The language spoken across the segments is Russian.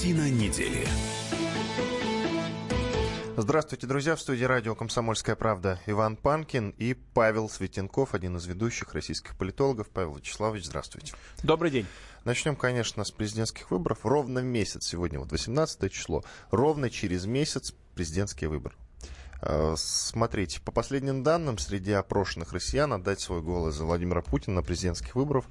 Картина недели. Здравствуйте, друзья. В студии радио «Комсомольская правда» Иван Панкин и Павел Светенков, один из ведущих российских политологов. Павел Вячеславович, здравствуйте. Добрый день. Начнем, конечно, с президентских выборов. Ровно месяц сегодня, вот 18 число, ровно через месяц президентские выборы. Э, смотрите, по последним данным, среди опрошенных россиян отдать свой голос за Владимира Путина на президентских выборах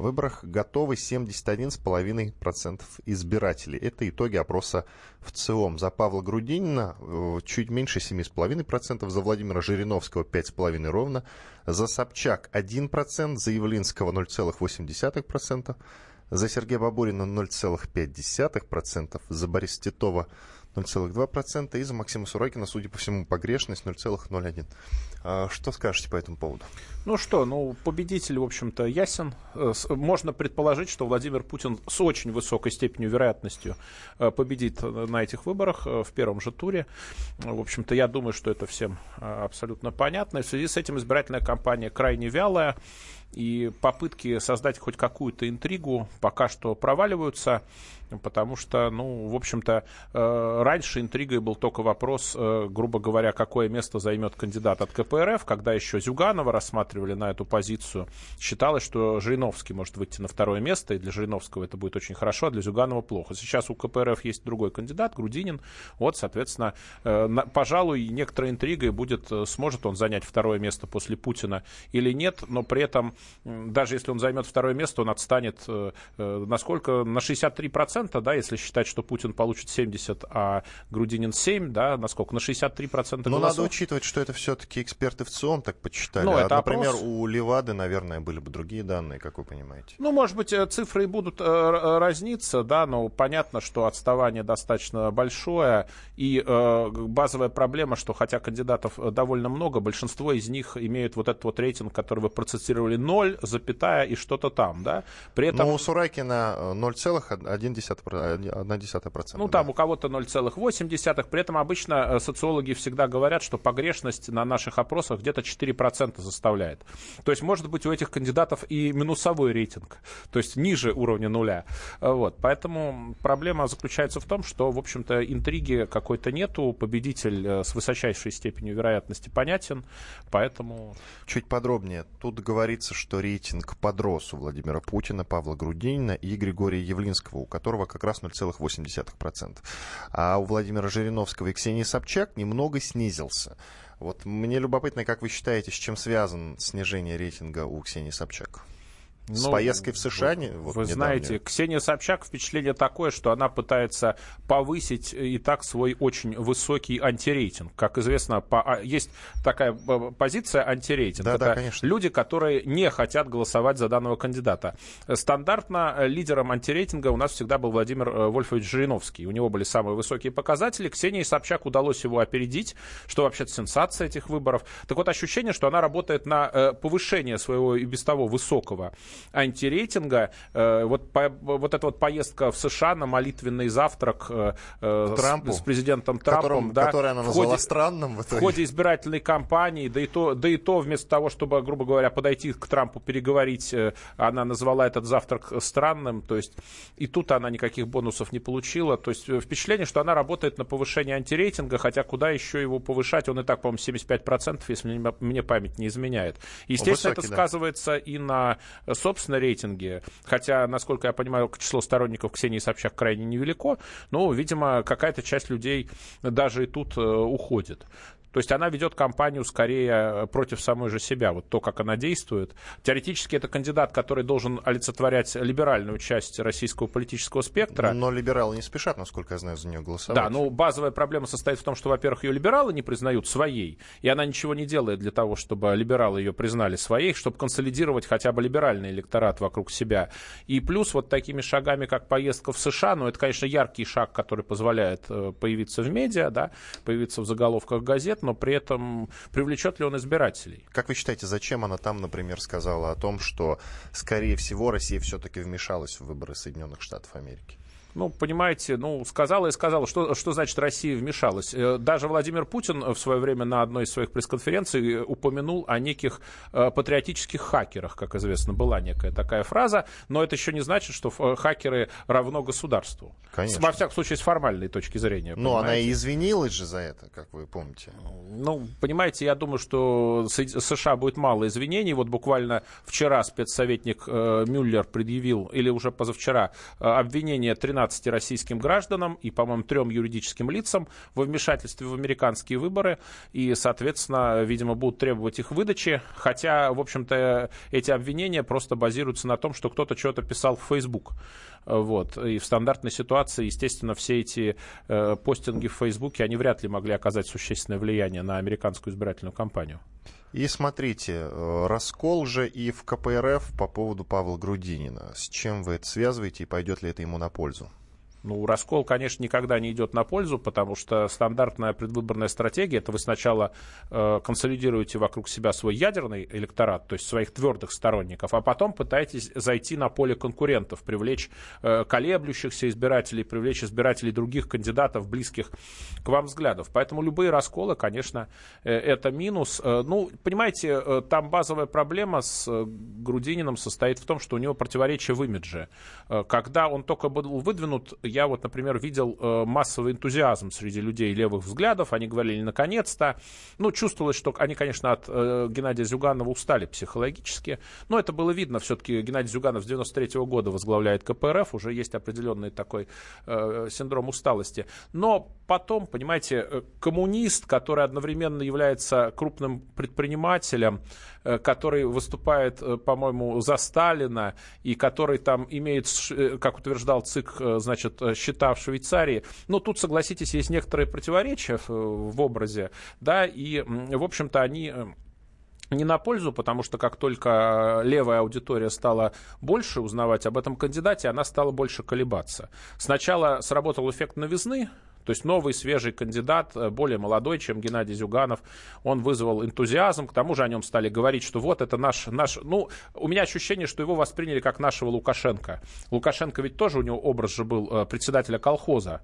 выборах готовы 71,5% избирателей. Это итоги опроса в ЦИОМ. За Павла Грудинина э, чуть меньше 7,5%, за Владимира Жириновского 5,5% ровно, за Собчак 1%, за Явлинского 0,8%, за Сергея Бабурина 0,5%, за Бориса Титова 0,2%, и за Максима Суракина, судя по всему, погрешность 0,01%. А что скажете по этому поводу? Ну что, ну, победитель, в общем-то, ясен. Э, можно предположить, что Владимир Путин с очень высокой степенью вероятностью э, победит на этих выборах э, в первом же туре. В общем-то, я думаю, что это всем абсолютно понятно. И в связи с этим избирательная кампания крайне вялая. И попытки создать хоть какую-то интригу пока что проваливаются, потому что, ну, в общем-то, э, раньше интригой был только вопрос, э, грубо говоря, какое место займет кандидат от КПРФ, когда еще Зюганова рассматривали на эту позицию. Считалось, что Жириновский может выйти на второе место, и для Жириновского это будет очень хорошо, а для Зюганова плохо. Сейчас у КПРФ есть другой кандидат, Грудинин. Вот, соответственно, э, пожалуй, некоторой интригой будет, сможет он занять второе место после Путина или нет, но при этом даже если он займет второе место, он отстанет насколько? На 63%, да, если считать, что Путин получит 70, а Грудинин 7, да, насколько? На 63% голосов. Но надо учитывать, что это все-таки эксперты в ЦИОМ так подсчитали. Ну, это а, например, опрос... у Левады, наверное, были бы другие данные, как вы понимаете. Ну, может быть, э, цифры и будут разниться, да, но понятно, что отставание достаточно большое, и э, базовая проблема, что хотя кандидатов довольно много, большинство из них имеют вот этот вот рейтинг, который вы процитировали, 0, запятая и что-то там, да. При этом... Но у Суракина 0,1%. Ну, да. там у кого-то 0,8%. При этом обычно э, социологи всегда говорят, что погрешность на наших опросах где-то 4% составляет. То есть, может быть, у этих кандидатов и минусовой рейтинг, то есть ниже уровня нуля. Вот. Поэтому проблема заключается в том, что, в общем-то, интриги какой-то нету, победитель э, с высочайшей степенью вероятности понятен, поэтому... Чуть подробнее. Тут говорится, что что рейтинг подрос у Владимира Путина, Павла Грудинина и Григория Явлинского, у которого как раз 0,8%. А у Владимира Жириновского и Ксении Собчак немного снизился. Вот мне любопытно, как вы считаете, с чем связан снижение рейтинга у Ксении Собчак? С ну, поездкой в США? Вы, вот вы знаете, Ксения Собчак впечатление такое, что она пытается повысить и так свой очень высокий антирейтинг. Как известно, по, а, есть такая э, позиция антирейтинг. Да, Это да, конечно. люди, которые не хотят голосовать за данного кандидата. Стандартно э, лидером антирейтинга у нас всегда был Владимир э, Вольфович Жириновский. У него были самые высокие показатели. Ксении Собчак удалось его опередить, что вообще-то сенсация этих выборов. Так вот, ощущение, что она работает на повышение своего и без того высокого антирейтинга. Э, вот, по, вот эта вот поездка в США на молитвенный завтрак э, э, Трампу, с, с президентом Трампом, которым, да, который она назвала ходе, странным в, в ходе избирательной кампании, да и, то, да и то вместо того, чтобы, грубо говоря, подойти к Трампу, переговорить, она назвала этот завтрак странным, то есть и тут она никаких бонусов не получила, то есть впечатление, что она работает на повышение антирейтинга, хотя куда еще его повышать, он и так, по-моему, 75%, если мне память не изменяет. Естественно, Высокий, это да. сказывается и на собственно рейтинге. Хотя, насколько я понимаю, число сторонников Ксении Собчак крайне невелико. Но, видимо, какая-то часть людей даже и тут э, уходит. То есть она ведет кампанию скорее э, против самой же себя, вот то, как она действует. Теоретически это кандидат, который должен олицетворять либеральную часть российского политического спектра. Но либералы не спешат, насколько я знаю, за нее голосовать. Да, но базовая проблема состоит в том, что, во-первых, ее либералы не признают своей, и она ничего не делает для того, чтобы либералы ее признали своей, чтобы консолидировать хотя бы либеральный электорат вокруг себя. И плюс вот такими шагами, как поездка в США, ну это, конечно, яркий шаг, который позволяет э, появиться в медиа, да, появиться в заголовках газет, но при этом привлечет ли он избирателей? Как вы считаете, зачем она там, например, сказала о том, что, скорее всего, Россия все-таки вмешалась в выборы Соединенных Штатов Америки? Ну, понимаете, ну, сказала и сказала, что, что значит Россия вмешалась. Э, даже Владимир Путин в свое время на одной из своих пресс-конференций э, упомянул о неких э, патриотических хакерах, как известно, была некая такая фраза, но это еще не значит, что э, хакеры равно государству. Конечно. Во всяком случае, с формальной точки зрения. Но она и извинилась же за это, как вы помните. Ну, понимаете, я думаю, что США будет мало извинений. Вот буквально вчера спецсоветник э, Мюллер предъявил, или уже позавчера, э, обвинение 13 15 российским гражданам и, по-моему, трем юридическим лицам во вмешательстве в американские выборы. И, соответственно, видимо, будут требовать их выдачи. Хотя, в общем-то, эти обвинения просто базируются на том, что кто-то что-то писал в Facebook. Вот. И в стандартной ситуации, естественно, все эти э, постинги в Фейсбуке, они вряд ли могли оказать существенное влияние на американскую избирательную кампанию. И смотрите, э, раскол же и в КПРФ по поводу Павла Грудинина. С чем вы это связываете и пойдет ли это ему на пользу? Ну, раскол, конечно, никогда не идет на пользу, потому что стандартная предвыборная стратегия, это вы сначала э, консолидируете вокруг себя свой ядерный электорат, то есть своих твердых сторонников, а потом пытаетесь зайти на поле конкурентов, привлечь э, колеблющихся избирателей, привлечь избирателей других кандидатов, близких к вам взглядов. Поэтому любые расколы, конечно, э, это минус. Э, ну, понимаете, э, там базовая проблема с э, Грудининым состоит в том, что у него противоречие в имидже. Э, когда он только был выдвинут, я вот, например, видел э, массовый энтузиазм среди людей левых взглядов. Они говорили, наконец-то. Ну, чувствовалось, что они, конечно, от э, Геннадия Зюганова устали психологически. Но это было видно. Все-таки Геннадий Зюганов с 93 -го года возглавляет КПРФ. Уже есть определенный такой э, синдром усталости. Но потом, понимаете, э, коммунист, который одновременно является крупным предпринимателем, который выступает, э, по-моему, за Сталина и который там имеет, как утверждал ЦИК, значит, счета в Швейцарии. Но тут, согласитесь, есть некоторые противоречия в образе, да, и, в общем-то, они не на пользу, потому что как только левая аудитория стала больше узнавать об этом кандидате, она стала больше колебаться. Сначала сработал эффект новизны, то есть новый, свежий кандидат, э, более молодой, чем Геннадий Зюганов, он вызвал энтузиазм, к тому же о нем стали говорить, что вот это наш, наш... Ну, у меня ощущение, что его восприняли как нашего Лукашенко. Лукашенко ведь тоже у него образ же был э, председателя колхоза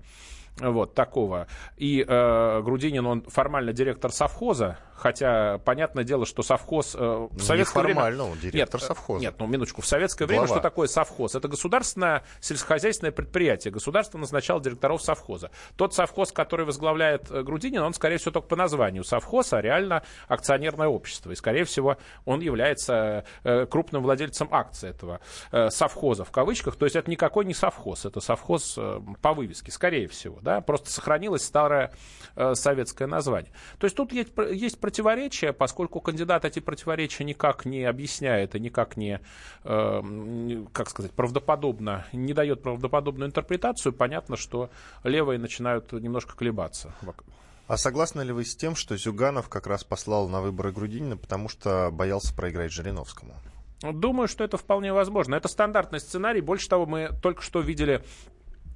вот такого. И э, Грудинин, он формально директор совхоза, хотя понятное дело, что совхоз э, в советское время... он директор нет, совхоза. Нет, ну минуточку, в советское Глава. время что такое совхоз? Это государственное сельскохозяйственное предприятие. Государство назначало директоров совхоза. Тот совхоз, который возглавляет э, Грудинин, он, скорее всего, только по названию совхоз, а реально акционерное общество. И, скорее всего, он является э, крупным владельцем акций этого э, совхоза, в кавычках. То есть это никакой не совхоз, это совхоз э, по вывеске, скорее всего да, просто сохранилось старое э, советское название. То есть тут есть, есть противоречия, поскольку кандидат эти противоречия никак не объясняет и никак не, э, как сказать, правдоподобно, не дает правдоподобную интерпретацию, понятно, что левые начинают немножко колебаться. А согласны ли вы с тем, что Зюганов как раз послал на выборы Грудинина, потому что боялся проиграть Жириновскому? Думаю, что это вполне возможно. Это стандартный сценарий. Больше того, мы только что видели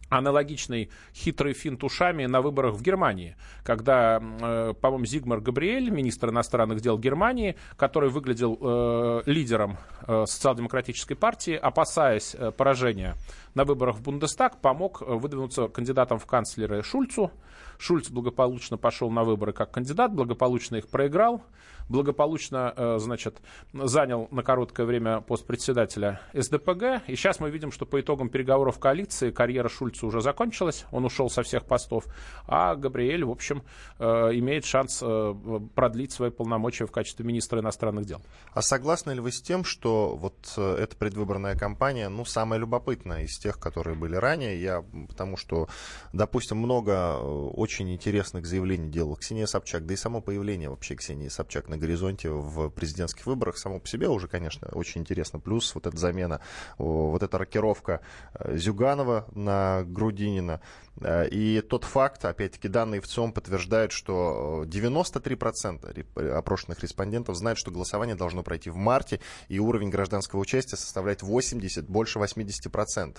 аналогичный хитрый финт ушами на выборах в Германии, когда, э, по-моему, Зигмар Габриэль, министр иностранных дел Германии, который выглядел э, лидером э, социал-демократической партии, опасаясь э, поражения на выборах в Бундестаг, помог э, выдвинуться кандидатом в канцлеры Шульцу. Шульц благополучно пошел на выборы как кандидат, благополучно их проиграл благополучно, э, значит, занял на короткое время пост председателя СДПГ. И сейчас мы видим, что по итогам переговоров коалиции карьера Шульца уже закончилась. Он ушел со всех постов. А Габриэль, в общем, э, имеет шанс э, продлить свои полномочия в качестве министра иностранных дел. А согласны ли вы с тем, что вот эта предвыборная кампания, ну, самая любопытная из тех, которые были ранее? Я, потому что, допустим, много очень интересных заявлений делала Ксения Собчак, да и само появление вообще Ксении Собчак на горизонте в президентских выборах само по себе уже, конечно, очень интересно. Плюс вот эта замена, вот эта рокировка э, Зюганова на Грудинина. Э, и тот факт, опять-таки, данные в ЦИОМ подтверждают, что 93% опрошенных респондентов знают, что голосование должно пройти в марте, и уровень гражданского участия составляет 80, больше 80%.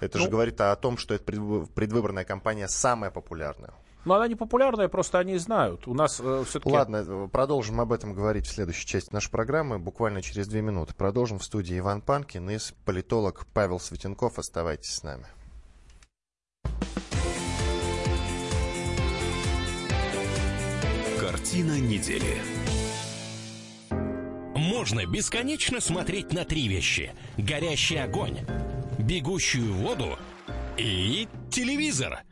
Это ну, же говорит о том, что эта предвыборная кампания самая популярная. Но она не популярная, просто они знают. У нас э, все-таки... Ладно, продолжим об этом говорить в следующей части нашей программы, буквально через две минуты. Продолжим в студии Иван Панкин и политолог Павел Светенков. Оставайтесь с нами. Картина недели. Можно бесконечно смотреть на три вещи. Горящий огонь, бегущую воду и телевизор –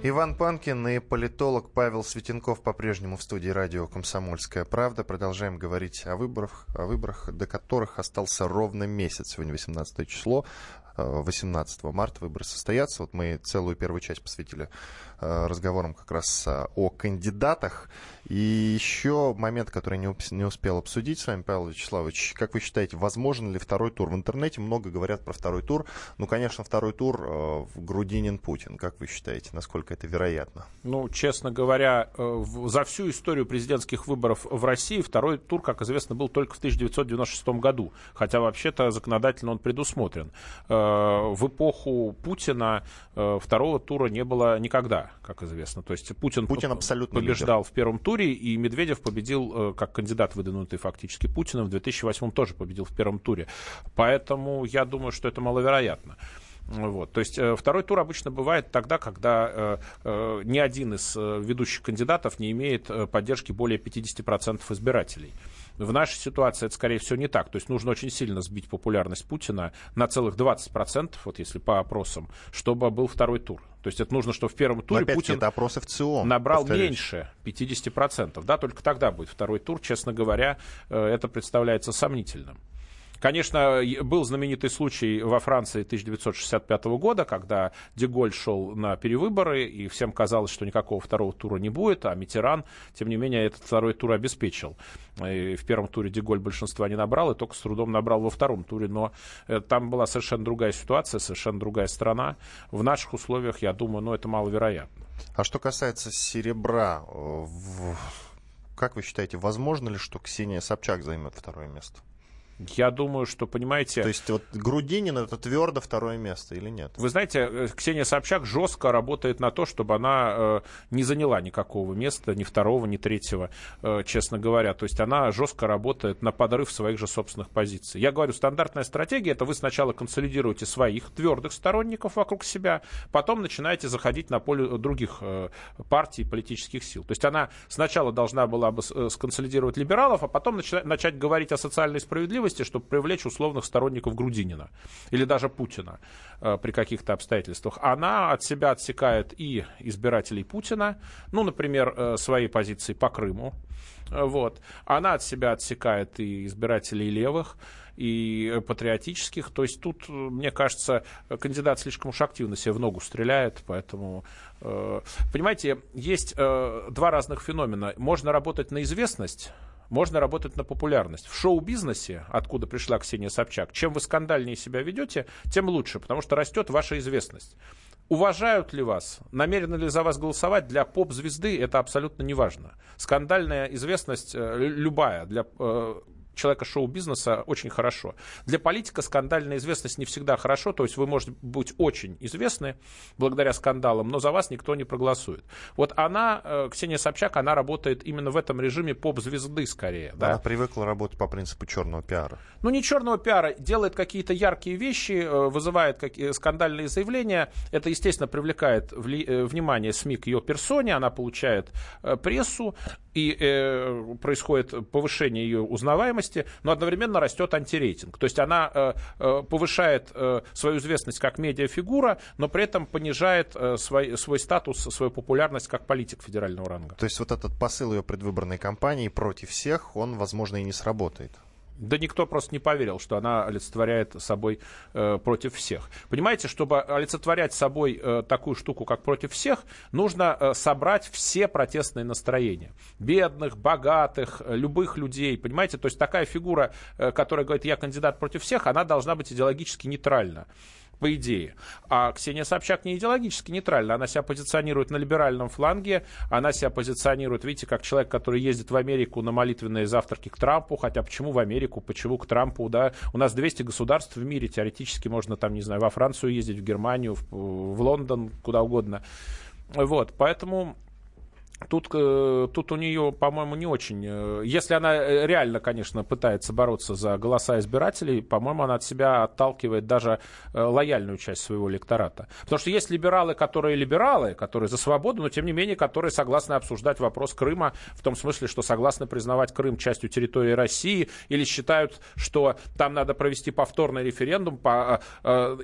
Иван Панкин и политолог Павел Светенков по-прежнему в студии радио «Комсомольская правда». Продолжаем говорить о выборах, о выборах, до которых остался ровно месяц. Сегодня 18 число. 18 марта выборы состоятся. Вот мы целую первую часть посвятили э, разговорам как раз э, о кандидатах. И еще момент, который не, успел обсудить с вами, Павел Вячеславович. Как вы считаете, возможен ли второй тур? В интернете много говорят про второй тур. Ну, конечно, второй тур э, Грудинин-Путин. Как вы считаете, насколько это вероятно? Ну, честно говоря, за всю историю президентских выборов в России второй тур, как известно, был только в 1996 году. Хотя вообще-то законодательно он предусмотрен в эпоху Путина э, второго тура не было никогда, как известно. То есть Путин, Путин абсолютно побеждал лидер. в первом туре, и Медведев победил э, как кандидат, выдвинутый фактически Путиным, в 2008 тоже победил в первом туре. Поэтому я думаю, что это маловероятно. Вот. То есть э, второй тур обычно бывает тогда, когда э, э, ни один из ведущих кандидатов не имеет поддержки более 50% избирателей. В нашей ситуации это, скорее всего, не так. То есть нужно очень сильно сбить популярность Путина на целых 20%, вот если по опросам, чтобы был второй тур. То есть это нужно, чтобы в первом туре Путин это опросы в ЦИОМ, набрал повторюсь. меньше 50%. Да, только тогда будет второй тур. Честно говоря, э, это представляется сомнительным. Конечно, был знаменитый случай во Франции 1965 года, когда Деголь шел на перевыборы, и всем казалось, что никакого второго тура не будет, а Митеран, тем не менее, этот второй тур обеспечил. И в первом туре Деголь большинства не набрал, и только с трудом набрал во втором туре. Но э, там была совершенно другая ситуация, совершенно другая страна. В наших условиях, я думаю, ну, это маловероятно. А что касается серебра, э, как вы считаете, возможно ли, что Ксения Собчак займет второе место? Я думаю, что, понимаете... То есть вот Грудинин это твердо второе место или нет? Вы знаете, э, Ксения Собчак жестко работает на то, чтобы она э, не заняла никакого места, ни второго, ни третьего, э, честно говоря. То есть она жестко работает на подрыв своих же собственных позиций. Я говорю, стандартная стратегия это вы сначала консолидируете своих твердых сторонников вокруг себя, потом начинаете заходить на поле других э, партий, политических сил. То есть она сначала должна была бы э, сконсолидировать либералов, а потом начать, начать говорить о социальной справедливости справедливости, чтобы привлечь условных сторонников Грудинина или даже Путина э, при каких-то обстоятельствах. Она от себя отсекает и избирателей Путина, ну, например, э, свои позиции по Крыму, э, вот. Она от себя отсекает и избирателей левых, и патриотических. То есть тут, мне кажется, кандидат слишком уж активно себе в ногу стреляет, поэтому... Понимаете, есть два разных феномена. Можно работать на известность, можно работать на популярность. В шоу-бизнесе, откуда пришла Ксения Собчак, чем вы скандальнее себя ведете, тем лучше, потому что растет ваша известность. Уважают ли вас, намерены ли за вас голосовать, для поп-звезды это абсолютно не важно. Скандальная известность э, любая для э, человека шоу-бизнеса очень хорошо. Для политика скандальная известность не всегда хорошо, то есть вы можете быть очень известны благодаря скандалам, но за вас никто не проголосует. Вот она, э, Ксения Собчак, она работает именно в этом режиме поп-звезды скорее. Да? Она привыкла работать по принципу черного пиара. Ну, не черного пиара, делает какие-то яркие вещи, э, вызывает какие скандальные заявления. Это, естественно, привлекает вли- э, внимание СМИ к ее персоне, она получает прессу, и э, происходит повышение ее узнаваемости, но одновременно растет антирейтинг. То есть она э, э, повышает э, свою известность как медиафигура, но при этом понижает свой, свой статус, свою популярность как политик федерального ранга. То есть вот этот посыл ее предвыборной кампании против всех, он, возможно, и не сработает. Да никто просто не поверил, что она олицетворяет собой э, против всех. Понимаете, чтобы олицетворять собой э, такую штуку, как против всех, нужно э, собрать все протестные настроения. Бедных, богатых, э, любых людей. Понимаете, то есть такая фигура, э, которая говорит, я кандидат против всех, она должна быть идеологически нейтральна. По идее. А Ксения Собчак не идеологически нейтральна. Она себя позиционирует на либеральном фланге, она себя позиционирует, видите, как человек, который ездит в Америку на молитвенные завтраки к Трампу, хотя почему в Америку, почему к Трампу, да? У нас 200 государств в мире, теоретически можно там, не знаю, во Францию ездить, в Германию, в, в Лондон, куда угодно. Вот, поэтому Тут, э, тут у нее, по-моему, не очень... Э, если она э, реально, конечно, пытается бороться за голоса избирателей, по-моему, она от себя отталкивает даже лояльную часть своего электората. Потому что есть либералы, которые либералы, которые за свободу, но, тем не менее, которые согласны обсуждать вопрос Крыма в том смысле, что согласны признавать Крым частью территории России или считают, что там надо провести повторный референдум по,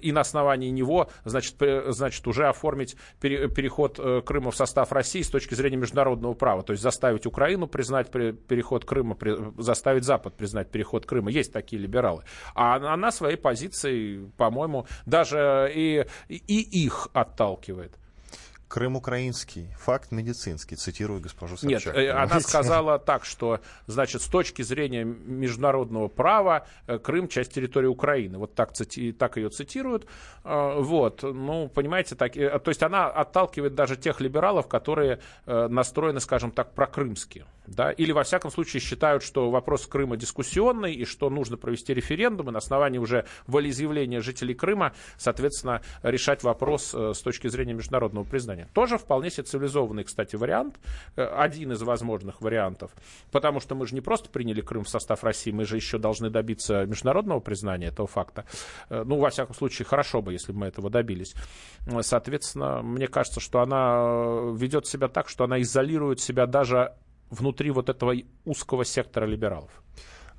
и на основании него, значит, значит уже оформить переход Крыма в состав России с точки зрения международного права, то есть заставить Украину признать переход Крыма, заставить Запад признать переход Крыма. Есть такие либералы. А она своей позицией, по-моему, даже и, и их отталкивает. Крым украинский, факт медицинский, цитирую госпожу Собчак. Нет, э, она сказала так, что, значит, с точки зрения международного права э, Крым часть территории Украины. Вот так, так ее цитируют. Э, вот, ну, понимаете, так, то есть она отталкивает даже тех либералов, которые настроены, скажем так, прокрымски. Да? Или, во всяком случае, считают, что вопрос Крыма дискуссионный и что нужно провести референдум и на основании уже волеизъявления жителей Крыма, соответственно, решать вопрос с точки зрения международного признания. Тоже вполне себе цивилизованный, кстати, вариант, э, один из возможных вариантов, потому что мы же не просто приняли Крым в состав России, мы же еще должны добиться международного признания этого факта. Э, ну, во всяком случае, хорошо бы, если бы мы этого добились. Э, соответственно, мне кажется, что она ведет себя так, что она изолирует себя даже внутри вот этого узкого сектора либералов.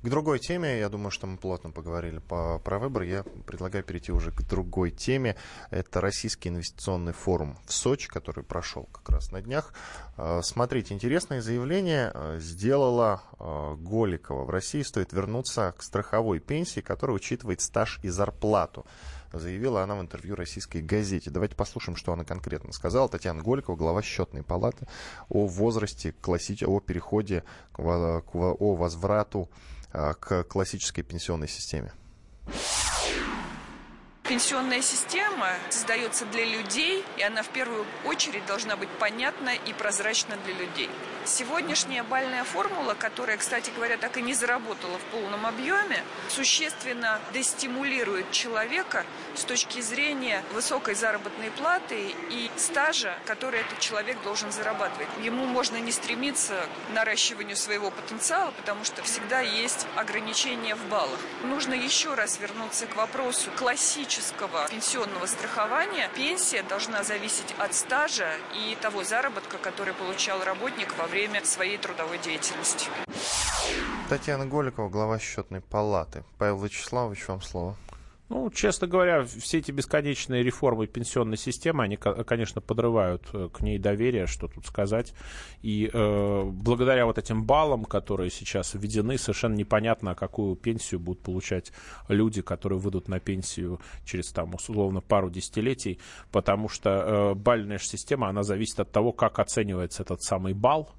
К другой теме, я думаю, что мы плотно поговорили по, про выборы, я предлагаю перейти уже к другой теме. Это Российский инвестиционный форум в Сочи, который прошел как раз на днях. А, смотрите, интересное заявление а, сделала а, Голикова. В России стоит вернуться к страховой пенсии, которая учитывает стаж и зарплату заявила она в интервью российской газете. Давайте послушаем, что она конкретно сказала. Татьяна Голикова, глава счетной палаты, о возрасте, класси... о переходе, к... о возврату а, к классической пенсионной системе? Пенсионная система создается для людей, и она в первую очередь должна быть понятна и прозрачна для людей. Сегодняшняя бальная формула, которая, кстати говоря, так и не заработала в полном объеме, существенно дестимулирует человека с точки зрения высокой заработной платы и стажа, который этот человек должен зарабатывать. Ему можно не стремиться к наращиванию своего потенциала, потому что всегда есть ограничения в баллах. Нужно еще раз вернуться к вопросу классического пенсионного страхования. Пенсия должна зависеть от стажа и того заработка, который получал работник во время своей трудовой деятельности. Татьяна Голикова, глава счетной палаты. Павел Вячеславович, вам слово. Ну, честно говоря, все эти бесконечные реформы пенсионной системы, они, конечно, подрывают э, к ней доверие, что тут сказать. И э, благодаря вот этим баллам, которые сейчас введены, совершенно непонятно, какую пенсию будут получать люди, которые выйдут на пенсию через, там, условно, пару десятилетий, потому что э, бальная система, она зависит от того, как оценивается этот самый балл,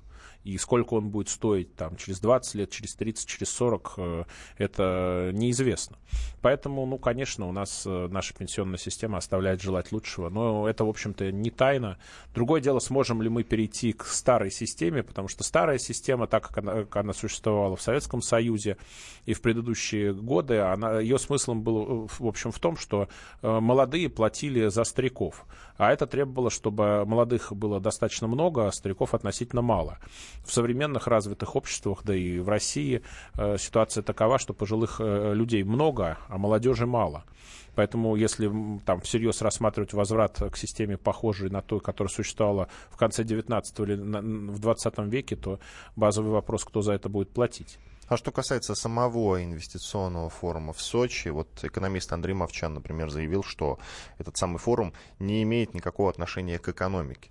и сколько он будет стоить там, через 20 лет, через 30, через 40, э, это неизвестно. Поэтому, ну, конечно, у нас э, наша пенсионная система оставляет желать лучшего, но это, в общем-то, не тайна. Другое дело, сможем ли мы перейти к старой системе, потому что старая система, так как она, как она существовала в Советском Союзе и в предыдущие годы, она, ее смыслом был, э, в общем, в том, что молодые платили за стариков, а это требовало, чтобы молодых было достаточно много, а стариков относительно мало в современных развитых обществах, да и в России э, ситуация такова, что пожилых э, людей много, а молодежи мало. Поэтому, если там всерьез рассматривать возврат к системе, похожей на той, которая существовала в конце 19 или в 20 веке, то базовый вопрос, кто за это будет платить. А что касается самого инвестиционного форума в Сочи, вот экономист Андрей Мовчан, например, заявил, что этот самый форум не имеет никакого отношения к экономике.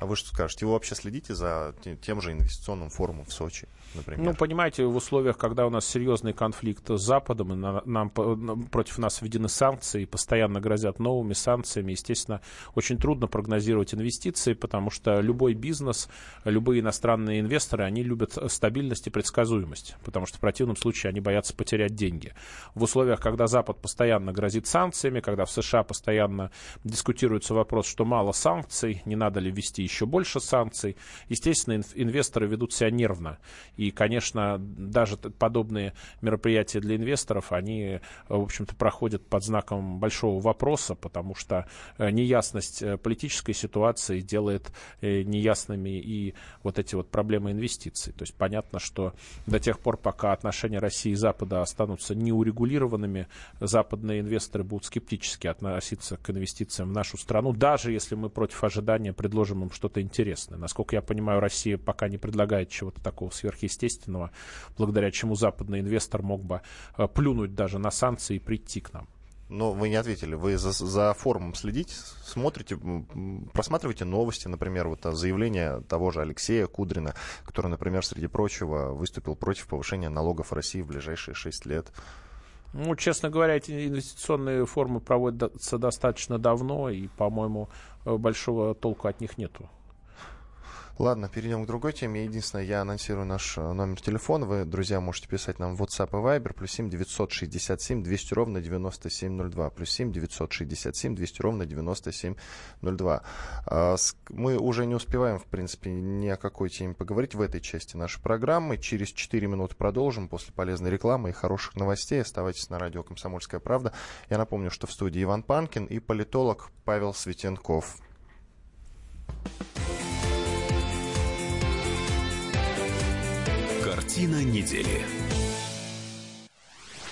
А вы что скажете? Вы вообще следите за тем же инвестиционным форумом в Сочи, например? Ну, понимаете, в условиях, когда у нас серьезный конфликт с Западом, и на, нам, против нас введены санкции, постоянно грозят новыми санкциями, естественно, очень трудно прогнозировать инвестиции, потому что любой бизнес, любые иностранные инвесторы, они любят стабильность и предсказуемость, потому что в противном случае они боятся потерять деньги. В условиях, когда Запад постоянно грозит санкциями, когда в США постоянно дискутируется вопрос, что мало санкций, не надо ли ввести еще больше санкций. Естественно, инвесторы ведут себя нервно. И, конечно, даже подобные мероприятия для инвесторов, они, в общем-то, проходят под знаком большого вопроса, потому что э, неясность э, политической ситуации делает э, неясными и вот эти вот проблемы инвестиций. То есть понятно, что до тех пор, пока отношения России и Запада останутся неурегулированными, западные инвесторы будут скептически относиться к инвестициям в нашу страну, даже если мы против ожидания предложим им что-то интересное. Насколько я понимаю, Россия пока не предлагает чего-то такого сверхъестественного, благодаря чему западный инвестор мог бы э, плюнуть даже на санкции и прийти к нам. Но вы не ответили. Вы за, за форумом следите, смотрите, просматриваете новости, например, вот заявление того же Алексея Кудрина, который, например, среди прочего, выступил против повышения налогов в России в ближайшие шесть лет. Ну, честно говоря, эти инвестиционные формы проводятся достаточно давно, и, по-моему, э, большого толку от них нету. Ладно, перейдем к другой теме. Единственное, я анонсирую наш э, номер телефона. Вы, друзья, можете писать нам в WhatsApp и Viber. Плюс 7 967 200 ровно 9702. Плюс 7 967 200 ровно 9702. А, мы уже не успеваем, в принципе, ни о какой теме поговорить в этой части нашей программы. Через 4 минуты продолжим после полезной рекламы и хороших новостей. Оставайтесь на радио «Комсомольская правда». Я напомню, что в студии Иван Панкин и политолог Павел Светенков. Картина недели.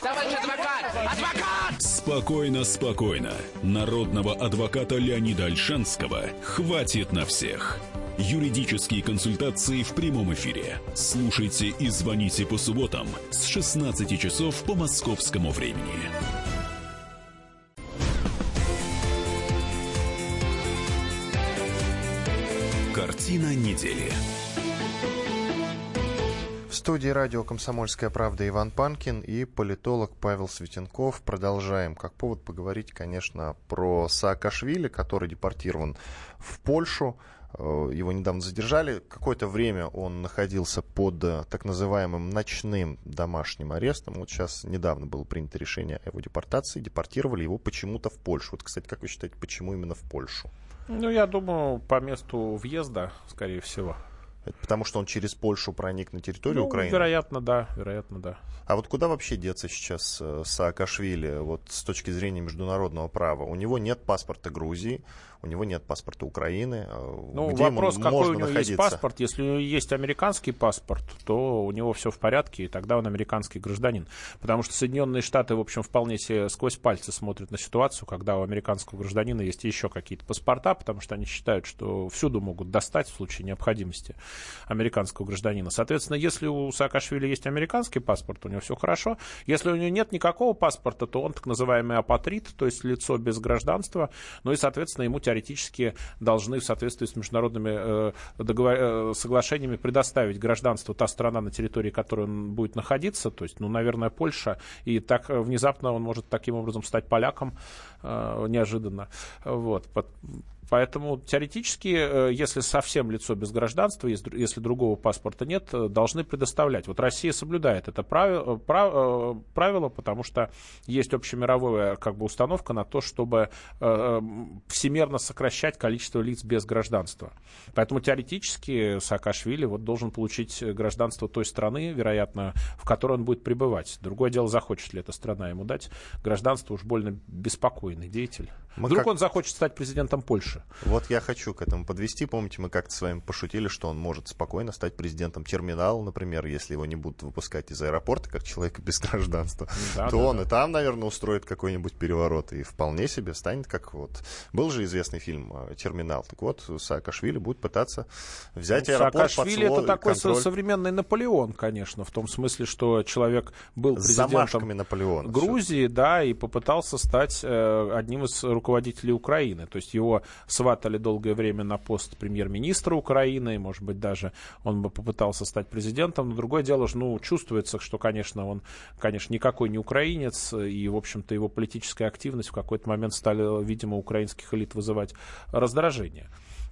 Товарищ адвокат! Адвокат! Спокойно, спокойно. Народного адвоката Леонида Альшанского хватит на всех. Юридические консультации в прямом эфире. Слушайте и звоните по субботам с 16 часов по московскому времени. Картина недели студии радио «Комсомольская правда» Иван Панкин и политолог Павел Светенков. Продолжаем. Как повод поговорить, конечно, про Саакашвили, который депортирован в Польшу. Э, его недавно задержали. Какое-то время он находился под э, так называемым ночным домашним арестом. Вот сейчас недавно было принято решение о его депортации. Депортировали его почему-то в Польшу. Вот, кстати, как вы считаете, почему именно в Польшу? Ну, я думаю, по месту въезда, скорее всего. Это потому что он через Польшу проник на территорию ну, Украины? Вероятно, да, вероятно, да. А вот куда вообще деться сейчас э, Саакашвили вот с точки зрения международного права? У него нет паспорта Грузии, у него нет паспорта Украины. Э, ну, Где вопрос, какой у него находиться? есть паспорт. Если у него есть американский паспорт, то у него все в порядке, и тогда он американский гражданин. Потому что Соединенные Штаты, в общем, вполне себе сквозь пальцы смотрят на ситуацию, когда у американского гражданина есть еще какие-то паспорта, потому что они считают, что всюду могут достать в случае необходимости американского гражданина. Соответственно, если у Саакашвили есть американский паспорт, у него все хорошо. Если у него нет никакого паспорта, то он так называемый апатрит, то есть лицо без гражданства. Ну и, соответственно, ему теоретически должны в соответствии с международными э, договор... э, соглашениями предоставить гражданство та страна, на территории которой он будет находиться, то есть, ну, наверное, Польша, и так э, внезапно он может таким образом стать поляком неожиданно. Вот. Поэтому теоретически, э, если совсем лицо без гражданства, если другого паспорта нет, э, должны предоставлять. Вот Россия соблюдает это правило, э, правило потому что есть общемировая как бы, установка на то, чтобы всемерно сокращать количество лиц без гражданства. Поэтому теоретически Саакашвили вот должен получить гражданство той страны, вероятно, в которой он будет пребывать. Другое дело, захочет ли эта страна ему дать гражданство, уж больно беспокойный деятель. Мы Вдруг как... он захочет стать президентом Польши. Вот я хочу к этому подвести. Помните, мы как-то с вами пошутили, что он может спокойно стать президентом терминала, например, если его не будут выпускать из аэропорта, как человека без гражданства, да, то да, он да. и там, наверное, устроит какой-нибудь переворот и вполне себе станет как вот... Был же известный фильм э, «Терминал». Так вот, Саакашвили будет пытаться взять ну, аэропорт Саакашвили под это такой контроль. современный Наполеон, конечно, в том смысле, что человек был президентом Наполеона, Грузии, да, и попытался стать э, одним из руководителей Украины. То есть его сватали долгое время на пост премьер-министра Украины, может быть, даже он бы попытался стать президентом, но другое дело, ну, чувствуется, что, конечно, он, конечно, никакой не украинец, и, в общем-то, его политическая активность в какой-то момент стали, видимо, украинских элит вызывать раздражение.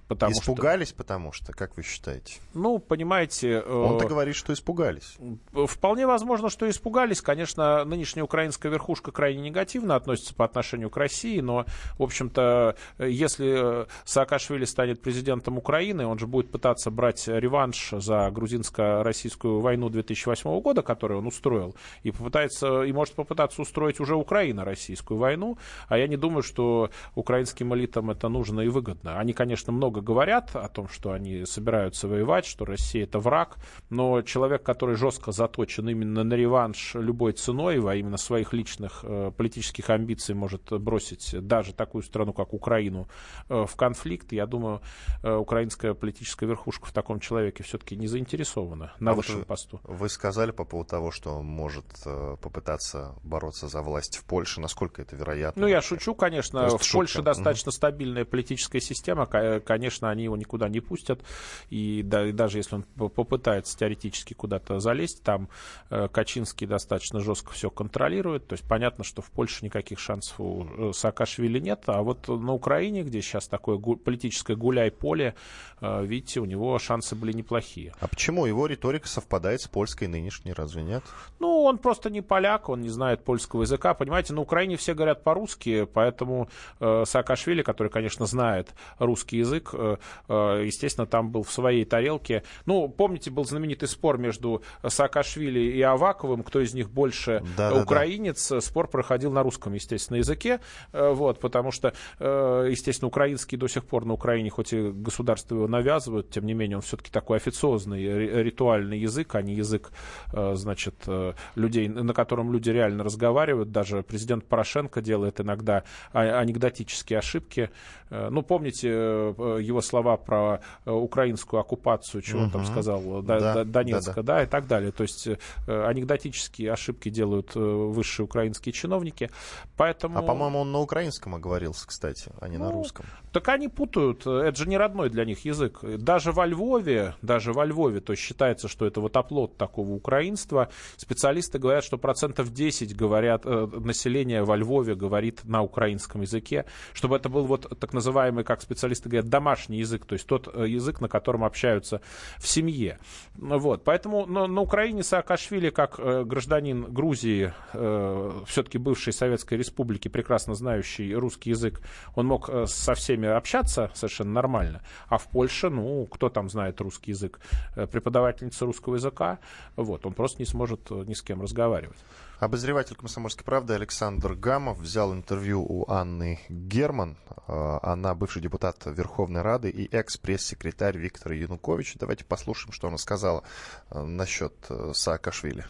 Потому испугались, что... потому что, как вы считаете? Ну, понимаете... Он-то э... говорит, что испугались. Вполне возможно, что испугались. Конечно, нынешняя украинская верхушка крайне негативно относится по отношению к России, но, в общем-то, если Саакашвили станет президентом Украины, он же будет пытаться брать реванш за грузинско-российскую войну 2008 года, которую он устроил, и попытается, и может попытаться устроить уже Украина-российскую войну, а я не думаю, что украинским элитам это нужно и выгодно. Они, конечно, много много говорят о том, что они собираются воевать, что Россия это враг, но человек, который жестко заточен именно на реванш любой ценой, во именно своих личных э, политических амбиций может бросить даже такую страну, как Украину, э, в конфликт, я думаю, э, украинская политическая верхушка в таком человеке все-таки не заинтересована на а высшем вот посту. Вы сказали по поводу того, что может попытаться бороться за власть в Польше. Насколько это вероятно? Ну, я шучу, конечно. В шутка. Польше достаточно стабильная политическая система. Конечно, конечно, они его никуда не пустят. И, да, и даже если он попытается теоретически куда-то залезть, там э, Качинский достаточно жестко все контролирует. То есть понятно, что в Польше никаких шансов у э, Саакашвили нет. А вот на Украине, где сейчас такое гу- политическое гуляй-поле, э, видите, у него шансы были неплохие. А почему его риторика совпадает с польской нынешней, разве нет? Ну, он просто не поляк, он не знает польского языка. Понимаете, на Украине все говорят по-русски, поэтому э, Саакашвили, который, конечно, знает русский язык, естественно, там был в своей тарелке. Ну, помните, был знаменитый спор между Саакашвили и Аваковым, кто из них больше да, украинец. Да, да. Спор проходил на русском, естественно, языке, э, вот, потому что, естественно, украинский до сих пор на Украине, хоть и государство его навязывают, тем не менее, он все-таки такой официозный, ритуальный язык, а не язык, значит, людей, на котором люди реально разговаривают. Даже президент Порошенко делает иногда а, анекдотические ошибки. Ну, помните, его слова про э, украинскую оккупацию, чего угу. он там сказал, да, Донецка, да, да. да, и так далее. То есть э, анекдотические ошибки делают э, высшие украинские чиновники. Поэтому... А, по-моему, он на украинском оговорился, кстати, а не ну, на русском. Так они путают. Это же не родной для них язык. Даже во Львове, даже во Львове, то есть считается, что это вот оплот такого украинства. Специалисты говорят, что процентов 10 говорят, население во Львове говорит на украинском языке, чтобы это был вот так называемый, как специалисты говорят, домашний язык, то есть тот э, язык, на котором общаются в семье. Вот. Поэтому на, на Украине Саакашвили, как э, гражданин Грузии, э, все-таки бывшей Советской Республики, прекрасно знающий русский язык, он мог э, со всеми общаться совершенно нормально. А в Польше, ну, кто там знает русский язык? Э, преподавательница русского языка, вот, он просто не сможет ни с кем разговаривать. Обозреватель «Комсомольской правды» Александр Гамов взял интервью у Анны Герман. А, она бывший депутат Верховной Рады и экс-пресс-секретарь Виктора Януковича. Давайте послушаем, что она сказала а, насчет э, Саакашвили.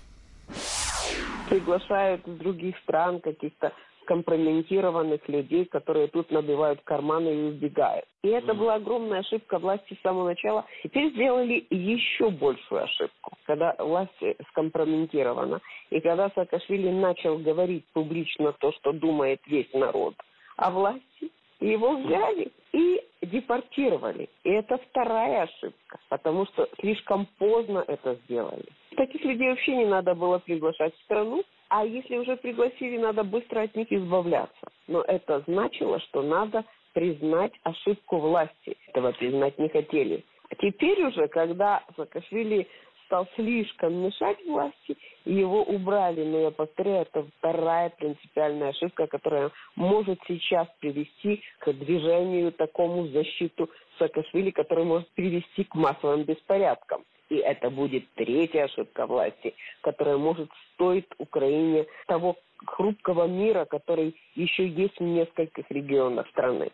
Приглашают из других стран каких-то компрометированных людей, которые тут набивают карманы и убегают. И это была огромная ошибка власти с самого начала. Теперь сделали еще большую ошибку, когда власть скомпрометирована. И когда Саакашвили начал говорить публично то, что думает весь народ о власти, его взяли и депортировали. И это вторая ошибка, потому что слишком поздно это сделали. Таких людей вообще не надо было приглашать в страну, а если уже пригласили, надо быстро от них избавляться. Но это значило, что надо признать ошибку власти. Этого признать не хотели. А теперь уже, когда Саакашвили стал слишком мешать власти, его убрали. Но я повторяю, это вторая принципиальная ошибка, которая может сейчас привести к движению такому защиту Саакашвили, который может привести к массовым беспорядкам. И это будет третья ошибка власти, которая может стоить Украине того хрупкого мира, который еще есть в нескольких регионах страны.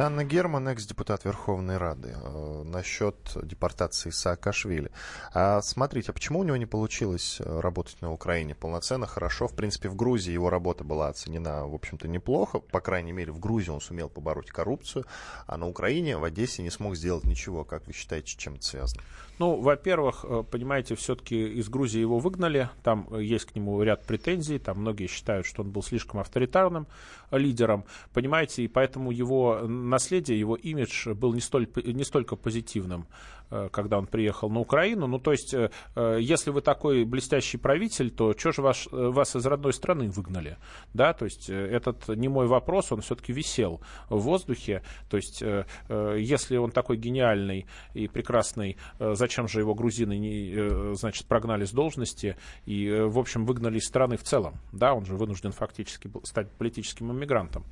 Анна Герман, экс-депутат Верховной Рады, э, насчет депортации Саакашвили. А смотрите, а почему у него не получилось э, работать на Украине полноценно, хорошо? В принципе, в Грузии его работа была оценена, в общем-то, неплохо. По крайней мере, в Грузии он сумел побороть коррупцию, а на Украине, в Одессе не смог сделать ничего. Как вы считаете, чем это связано? Ну, во-первых, э, понимаете, все-таки из Грузии его выгнали, там есть к нему ряд претензий, там многие считают, что он был слишком авторитарным лидером, понимаете, и поэтому его наследие, его имидж был не, столь, не столько позитивным, Э, когда он приехал на Украину. Ну, то есть, э, э, если вы такой блестящий правитель, то что же вас, вас из родной страны выгнали? Да, то есть, этот не мой вопрос, он все-таки висел в воздухе. То есть, если он такой гениальный и прекрасный, зачем же его грузины не, значит, прогнали с должности и, в общем, выгнали из страны в целом? Да, он же вынужден фактически стать политическим иммигрантом.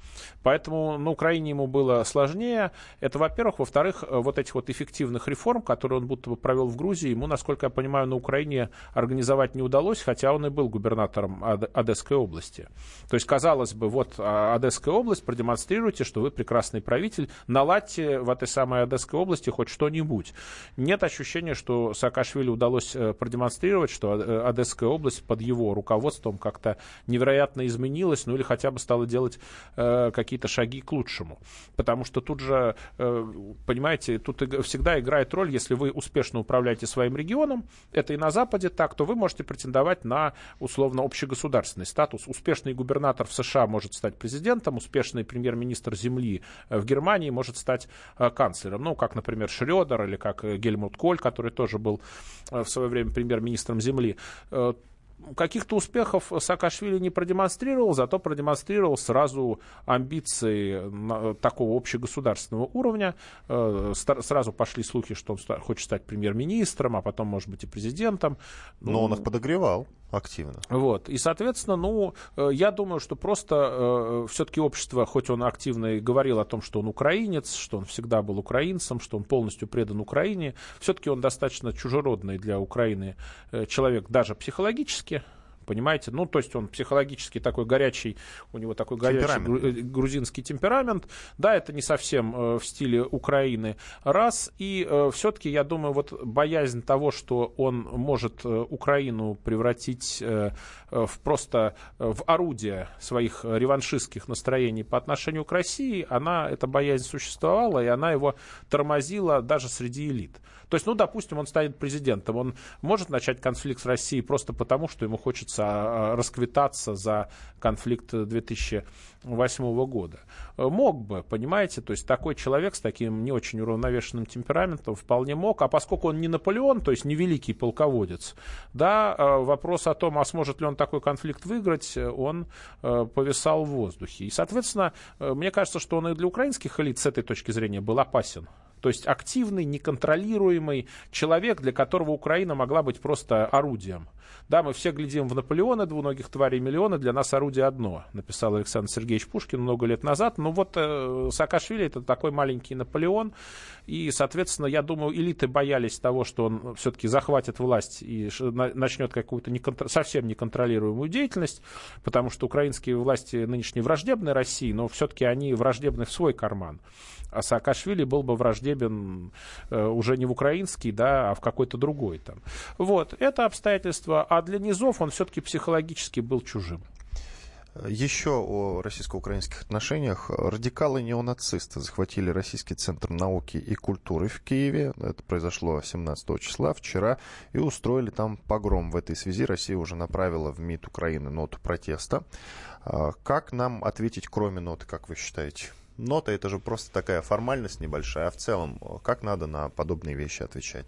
Поэтому на Украине ему было сложнее. Это, во-первых. Во-вторых, вот этих вот эффективных реформ, который он будто бы провел в Грузии, ему, насколько я понимаю, на Украине организовать не удалось, хотя он и был губернатором Одесской области. То есть, казалось бы, вот а, Одесская область, продемонстрируйте, что вы прекрасный правитель, наладьте в этой самой Одесской области хоть что-нибудь. Нет ощущения, что Саакашвили удалось э, продемонстрировать, что э, Одесская область под его руководством как-то невероятно изменилась, ну или хотя бы стала делать э, какие-то шаги к лучшему. Потому что тут же, э, понимаете, тут всегда играет роль, если вы успешно управляете своим регионом, это и на Западе так, то вы можете претендовать на условно общегосударственный статус. Успешный губернатор в США может стать президентом, успешный премьер-министр земли э, в Германии может стать э, канцлером. Ну, как, например, Шредер или как Гельмут Коль, который тоже был в свое время премьер-министром земли каких-то успехов Саакашвили не продемонстрировал, зато продемонстрировал сразу амбиции такого общегосударственного уровня. Э, сразу пошли слухи, что он хочет стать премьер-министром, а потом, может быть, и президентом. Но он их подогревал активно. Вот. И, соответственно, ну, э, я думаю, что просто э, все-таки общество, хоть он активно и говорил о том, что он украинец, что он всегда был украинцем, что он полностью предан Украине, все-таки он достаточно чужеродный для Украины э, человек даже психологически, понимаете? Ну, то есть он психологически такой горячий, у него такой горячий э, грузинский темперамент. Да, это не совсем э, в стиле Украины. Раз, и э, все-таки, я думаю, вот боязнь того, что он может Украину превратить в просто в орудие своих реваншистских настроений по отношению к России, она, эта боязнь существовала, и она его тормозила даже среди элит. То есть, ну, допустим, он станет президентом, он может начать конфликт с Россией просто потому, что ему хочется а, расквитаться за конфликт 2008 года. Мог бы, понимаете, то есть такой человек с таким не очень уравновешенным темпераментом вполне мог, а поскольку он не Наполеон, то есть не великий полководец, да, а, вопрос о том, а сможет ли он такой конфликт выиграть, он а, повисал в воздухе. И, соответственно, мне кажется, что он и для украинских элит с этой точки зрения был опасен. То есть активный, неконтролируемый человек, для которого Украина могла быть просто орудием. Да, мы все глядим в Наполеона, двуногих тварей миллиона, для нас орудие одно, написал Александр Сергеевич Пушкин много лет назад. Но вот э, Саакашвили это такой маленький Наполеон, и, соответственно, я думаю, элиты боялись того, что он все-таки захватит власть и начнет какую-то неконтр... совсем неконтролируемую деятельность, потому что украинские власти нынешние враждебны России, но все-таки они враждебны в свой карман а Саакашвили был бы враждебен э, уже не в украинский, да, а в какой-то другой там. Вот, это обстоятельство. А для низов он все-таки психологически был чужим. Еще о российско-украинских отношениях. Радикалы-неонацисты захватили Российский центр науки и культуры в Киеве. Это произошло 17 числа, вчера. И устроили там погром. В этой связи Россия уже направила в МИД Украины ноту протеста. А как нам ответить, кроме ноты, как вы считаете? Нота это же просто такая формальность небольшая, а в целом как надо на подобные вещи отвечать?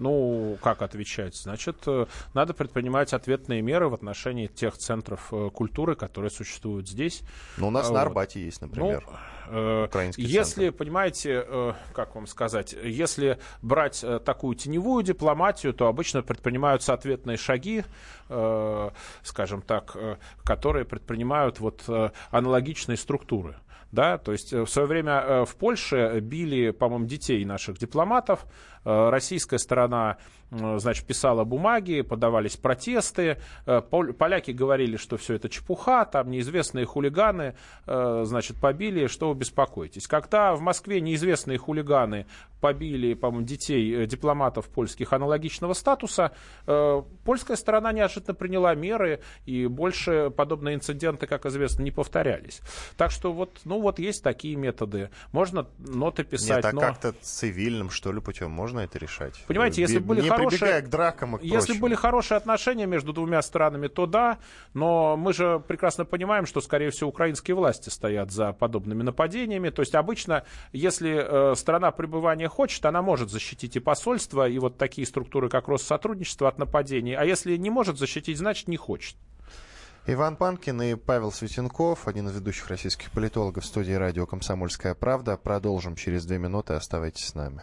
Ну, как отвечать? Значит, э, надо предпринимать ответные меры в отношении тех центров э, культуры, которые существуют здесь. Ну, у нас вот. на Арбате есть, например. Ну, э, если, центр. понимаете, э, как вам сказать, если брать э, такую теневую дипломатию, то обычно предпринимаются ответные шаги, э, скажем так, э, которые предпринимают вот э, аналогичные структуры да, то есть э, в свое время э, в Польше били, по-моему, детей наших дипломатов, российская сторона значит, писала бумаги, подавались протесты. Э, поляки говорили, что все это чепуха, там неизвестные хулиганы э, значит, побили, что вы беспокоитесь. Когда в Москве неизвестные хулиганы побили, по-моему, детей дипломатов польских аналогичного статуса, польская сторона неожиданно приняла меры, и больше подобные инциденты, как известно, не повторялись. Так что вот, ну вот есть такие методы. Можно ноты писать, Нет, а но... как-то цивильным, что ли, путем можно можно это решать? Понимаете, если бы были не хорошие к дракам и если прочему. были хорошие отношения между двумя странами, то да, но мы же прекрасно понимаем, что, скорее всего, украинские власти стоят за подобными нападениями. То есть обычно, если э, страна пребывания хочет, она может защитить и посольство, и вот такие структуры, как Россотрудничество от нападений. А если не может защитить, значит не хочет. Иван Панкин и Павел Светенков, один из ведущих российских политологов в студии радио «Комсомольская правда». Продолжим через две минуты. Оставайтесь с нами.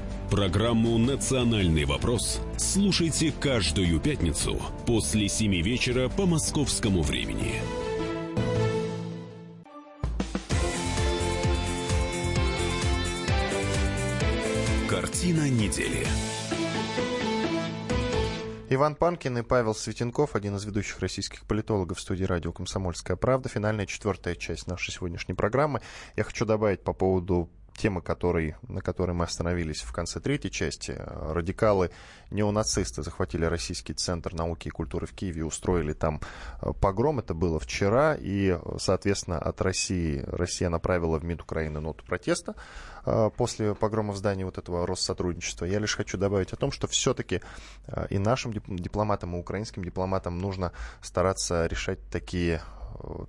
Программу «Национальный вопрос» слушайте каждую пятницу после 7 вечера по московскому времени. Картина недели. Иван Панкин и Павел Светенков, один из ведущих российских политологов в студии радио «Комсомольская правда». Финальная четвертая часть нашей сегодняшней программы. Я хочу добавить по поводу темы, которой, на которой мы остановились в конце третьей части. Радикалы, неонацисты захватили Российский центр науки и культуры в Киеве, устроили там э, погром. Это было вчера. И, соответственно, от России Россия направила в МИД Украины ноту протеста э, после погрома в здании вот этого Россотрудничества. Я лишь хочу добавить о том, что все-таки э, и нашим дипломатам, и украинским дипломатам нужно стараться решать такие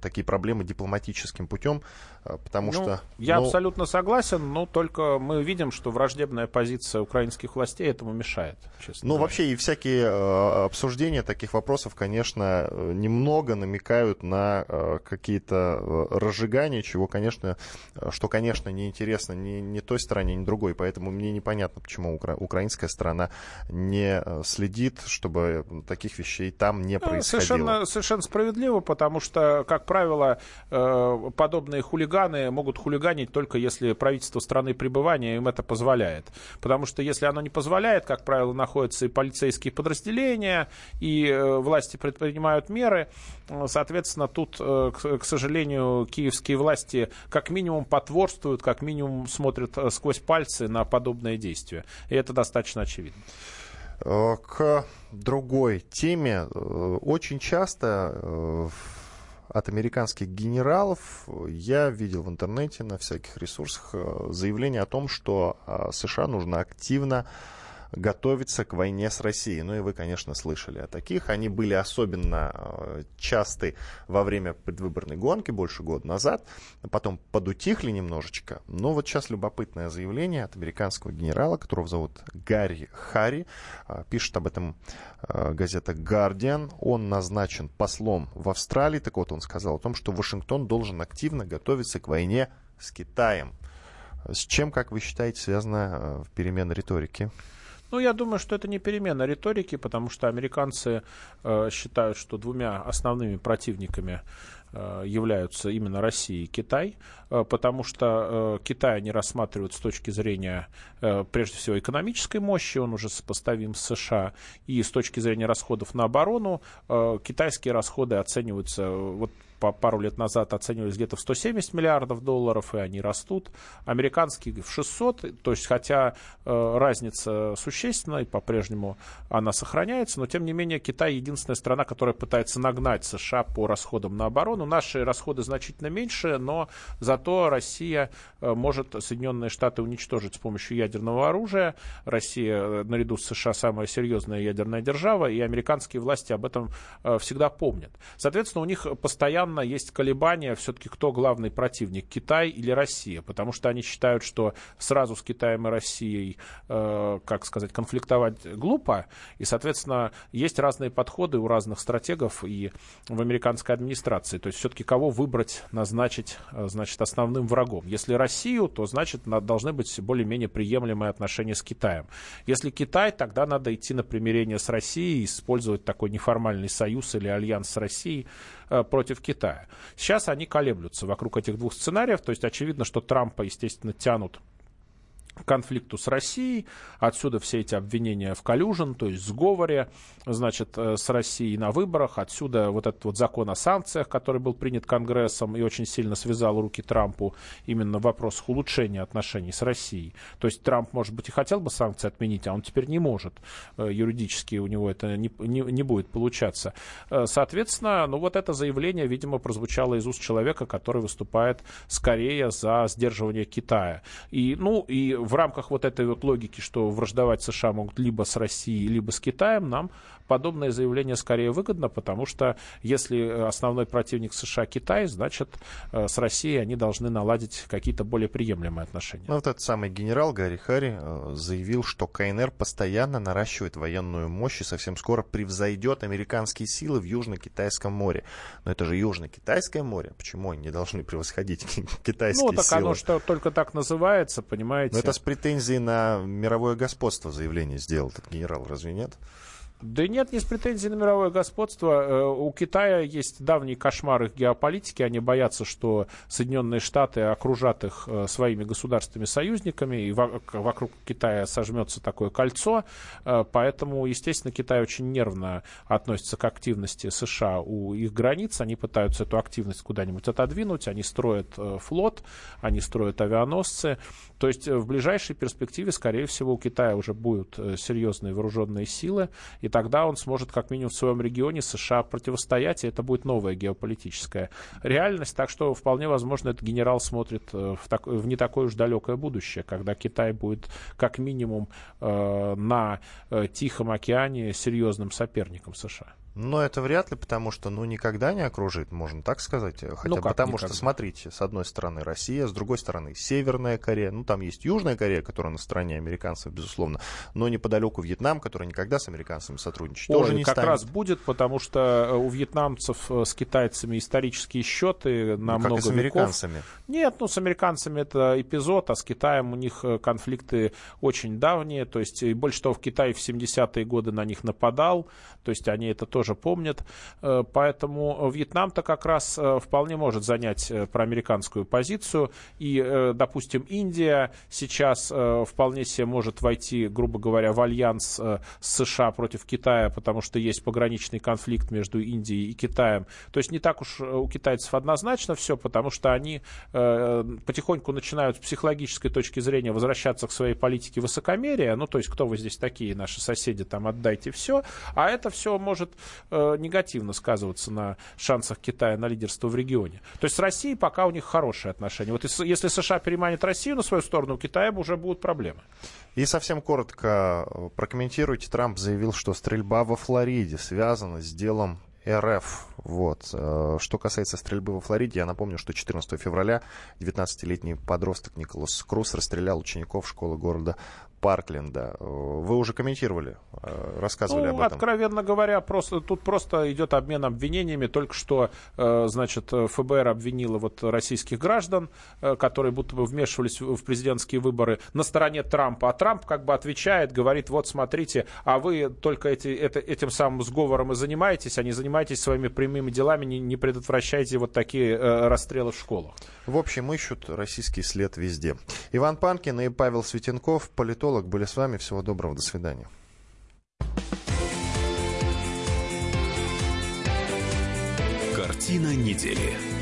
такие проблемы дипломатическим путем, э, потому ну, что... Я ну, абсолютно согласен, но только мы видим, что враждебная позиция украинских властей этому мешает. Честно ну, говоря. вообще и всякие э, обсуждения таких вопросов, конечно, э, немного намекают на какие-то разжигания, чего, конечно, что, конечно, неинтересно ни, ни той стороне, ни другой. Поэтому мне непонятно, почему укра- украинская сторона не следит, чтобы таких вещей там не происходило. Совершенно, совершенно справедливо, потому что как правило, э, подобные хулиганы могут хулиганить только если правительство страны пребывания им это позволяет. Потому что если оно не позволяет, как правило, находятся и полицейские подразделения, и э, власти предпринимают меры. Соответственно, тут, э, к сожалению, киевские власти как минимум потворствуют, как минимум смотрят сквозь пальцы на подобные действия. И это достаточно очевидно. К другой теме. Очень часто от американских генералов. Я видел в интернете на всяких ресурсах э, заявление о том, что э, США нужно активно готовиться к войне с Россией. Ну и вы, конечно, слышали о таких. Они были особенно э, часты во время предвыборной гонки больше года назад. Потом подутихли немножечко. Но вот сейчас любопытное заявление от американского генерала, которого зовут Гарри Харри. Э, пишет об этом э, газета Guardian. Он назначен послом в Австралии. Так вот, он сказал о том, что Вашингтон должен активно готовиться к войне с Китаем. С чем, как вы считаете, связана перемена риторики? Ну, я думаю, что это не перемена риторики, потому что американцы э, считают, что двумя основными противниками э, являются именно Россия и Китай, э, потому что э, Китай они рассматривают с точки зрения, прежде всего, экономической мощи, он уже сопоставим с США, и с точки зрения расходов на оборону, китайские расходы оцениваются, вот пару лет назад оценивались где-то в 170 миллиардов долларов, и они растут. Американские в 600, то есть хотя э, разница существенная, по-прежнему она сохраняется, но тем не менее Китай единственная страна, которая пытается нагнать США по расходам на оборону. Наши расходы значительно меньше, но зато Россия э, может Соединенные Штаты уничтожить с помощью ядерного оружия. Россия э, наряду с США самая серьезная ядерная держава, и американские власти об этом э, всегда помнят. Соответственно, у них постоянно постоянно есть колебания, все-таки кто главный противник, Китай или Россия, потому что они считают, что сразу с Китаем и Россией, э, как сказать, конфликтовать глупо, и, соответственно, есть разные подходы у разных стратегов и в американской администрации, то есть все-таки кого выбрать, назначить, э, значит, основным врагом. Если Россию, то, значит, должны быть более-менее приемлемые отношения с Китаем. Если Китай, тогда надо идти на примирение с Россией, использовать такой неформальный союз или альянс с Россией, против Китая. Сейчас они колеблются вокруг этих двух сценариев, то есть очевидно, что Трампа, естественно, тянут конфликту с Россией. Отсюда все эти обвинения в коллюжен, то есть сговоре, значит, э, с Россией на выборах. Отсюда вот этот вот закон о санкциях, который был принят Конгрессом и очень сильно связал руки Трампу именно в вопросах улучшения отношений с Россией. То есть Трамп, может быть, и хотел бы санкции отменить, а он теперь не может. Э, юридически у него это не, не, не будет получаться. Э, соответственно, ну вот это заявление, видимо, прозвучало из уст человека, который выступает скорее за сдерживание Китая. И, ну, и в рамках вот этой вот логики, что враждовать США могут либо с Россией, либо с Китаем, нам подобное заявление скорее выгодно, потому что если основной противник США Китай, значит, э, с Россией они должны наладить какие-то более приемлемые отношения. Ну, вот этот самый генерал Гарри Харри э, заявил, что КНР постоянно наращивает военную мощь и совсем скоро превзойдет американские силы в Южно-Китайском море. Но это же Южно-Китайское море. Почему они не должны превосходить китайские силы? Ну, так силы? оно что только так называется, понимаете? Но это с претензией на мировое господство заявление сделал этот генерал, разве нет? Да нет, не с претензией на мировое господство. Э, у Китая есть давний кошмар их геополитики. Они боятся, что Соединенные Штаты окружат их э, своими государственными союзниками, и вокруг Китая сожмется такое кольцо. Э, поэтому, естественно, Китай очень нервно относится к активности США у их границ. Они пытаются эту активность куда-нибудь отодвинуть. Они строят флот, они строят авианосцы. То есть в ближайшей перспективе, скорее всего, у Китая уже будут серьезные вооруженные силы, и тогда он сможет как минимум в своем регионе США противостоять, и это будет новая геополитическая реальность. Так что вполне возможно, этот генерал смотрит э, в, так, в не такое уж далекое будущее, когда Китай будет как минимум э, на э, Тихом океане серьезным соперником США. Но это вряд ли, потому что, ну, никогда не окружит, можно так сказать. Хотя ну, потому никогда? что, смотрите, с одной стороны Россия, с другой стороны Северная Корея. Ну, там есть Южная Корея, которая на стороне американцев, безусловно, но неподалеку Вьетнам, который никогда с американцами сотрудничать Ой, тоже не как станет. раз будет, потому что э, у вьетнамцев э, с китайцами исторические счеты на ну, много как и с американцами. Веков. Нет, ну, с американцами это эпизод, а с Китаем у них э, конфликты очень давние. То есть, и больше того, в Китае в 70-е годы на них нападал. То есть, они это тоже тоже помнят. Э, поэтому Вьетнам-то как раз э, вполне может занять э, проамериканскую позицию. И, допустим, Индия сейчас вполне себе может войти, грубо говоря, в альянс с США против Китая, потому что есть пограничный конфликт между Индией и Китаем. То есть не так уж у китайцев однозначно все, потому что они потихоньку начинают с психологической точки зрения возвращаться к своей политике высокомерия. Ну, то есть, кто вы здесь такие, наши соседи, там, отдайте все. А это все может э, негативно сказываться на шансах Китая на лидерство в регионе. То есть с Россией пока у них хорошие отношения. Вот если США переманит Россию на свою сторону, у Китая уже будут проблемы. И совсем коротко э, прокомментируйте. Трамп заявил, что стрельба во Флориде связана с делом РФ. Вот. Э, что касается стрельбы во Флориде, я напомню, что 14 февраля 19-летний подросток Николас Круз расстрелял учеников школы города Паркленда. Вы уже комментировали, э, рассказывали ну, об этом. Откровенно говоря, просто, тут просто идет обмен обвинениями. Только что, э, значит, ФБР обвинило вот российских граждан, э, которые будто бы вмешивались в президентские выборы на стороне Трампа. А Трамп как бы отвечает, говорит, вот смотрите, а вы только эти, это, этим самым сговором и занимаетесь, а не занимаетесь своими прямыми делами, не, не предотвращаете вот такие расстрелы в школах. В общем, ищут российский след везде. Иван Панкин и Павел Светенков, политолог политолог, были с вами. Всего доброго, до свидания. Картина недели.